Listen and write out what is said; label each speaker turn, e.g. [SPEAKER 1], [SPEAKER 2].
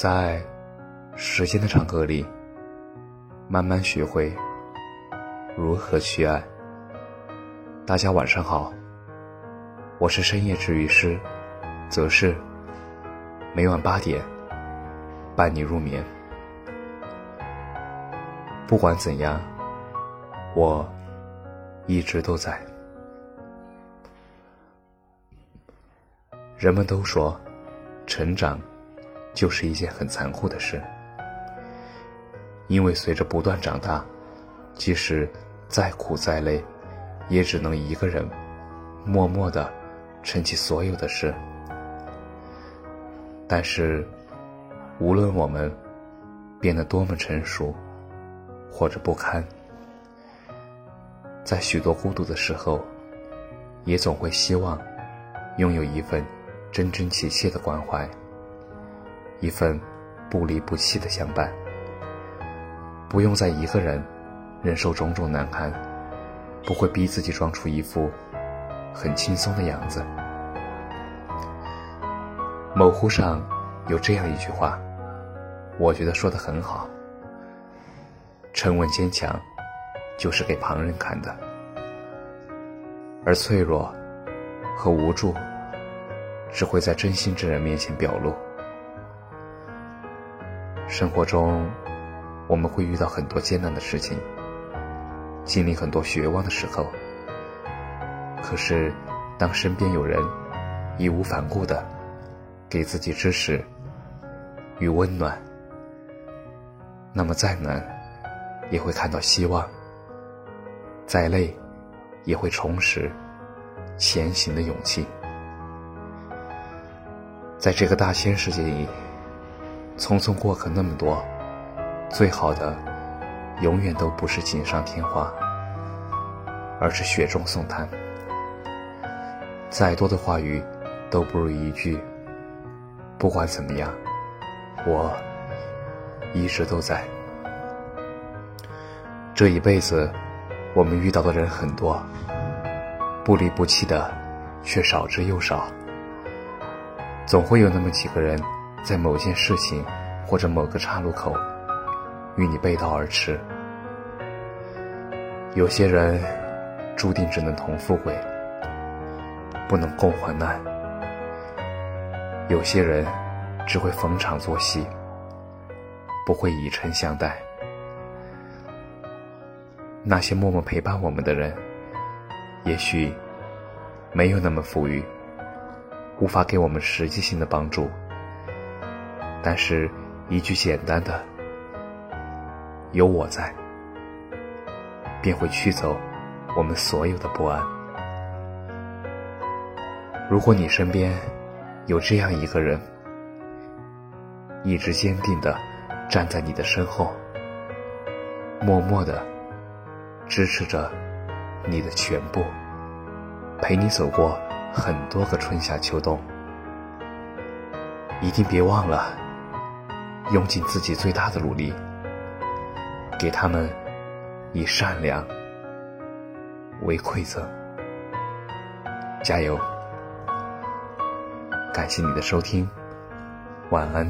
[SPEAKER 1] 在时间的长河里，慢慢学会如何去爱。大家晚上好，我是深夜治愈师，则是每晚八点伴你入眠。不管怎样，我一直都在。人们都说，成长就是一件很残酷的事，因为随着不断长大，即使再苦再累，也只能一个人默默的撑起所有的事。但是，无论我们变得多么成熟，或者不堪，在许多孤独的时候，也总会希望拥有一份。真真切切的关怀，一份不离不弃的相伴，不用再一个人忍受种种难堪，不会逼自己装出一副很轻松的样子。某乎上有这样一句话，我觉得说的很好：沉稳坚强，就是给旁人看的，而脆弱和无助。只会在真心之人面前表露。生活中，我们会遇到很多艰难的事情，经历很多绝望的时候。可是，当身边有人义无反顾的给自己支持与温暖，那么再难也会看到希望，再累也会重拾前行的勇气。在这个大千世界里，匆匆过客那么多，最好的，永远都不是锦上添花，而是雪中送炭。再多的话语，都不如一句“不管怎么样，我一直都在”。这一辈子，我们遇到的人很多，不离不弃的却少之又少。总会有那么几个人，在某件事情或者某个岔路口，与你背道而驰。有些人注定只能同富贵，不能共患难；有些人只会逢场作戏，不会以诚相待。那些默默陪伴我们的人，也许没有那么富裕。无法给我们实际性的帮助，但是一句简单的“有我在”，便会驱走我们所有的不安。如果你身边有这样一个人，一直坚定的站在你的身后，默默的支持着你的全部，陪你走过。很多个春夏秋冬，一定别忘了用尽自己最大的努力，给他们以善良为馈赠。加油！感谢你的收听，晚安。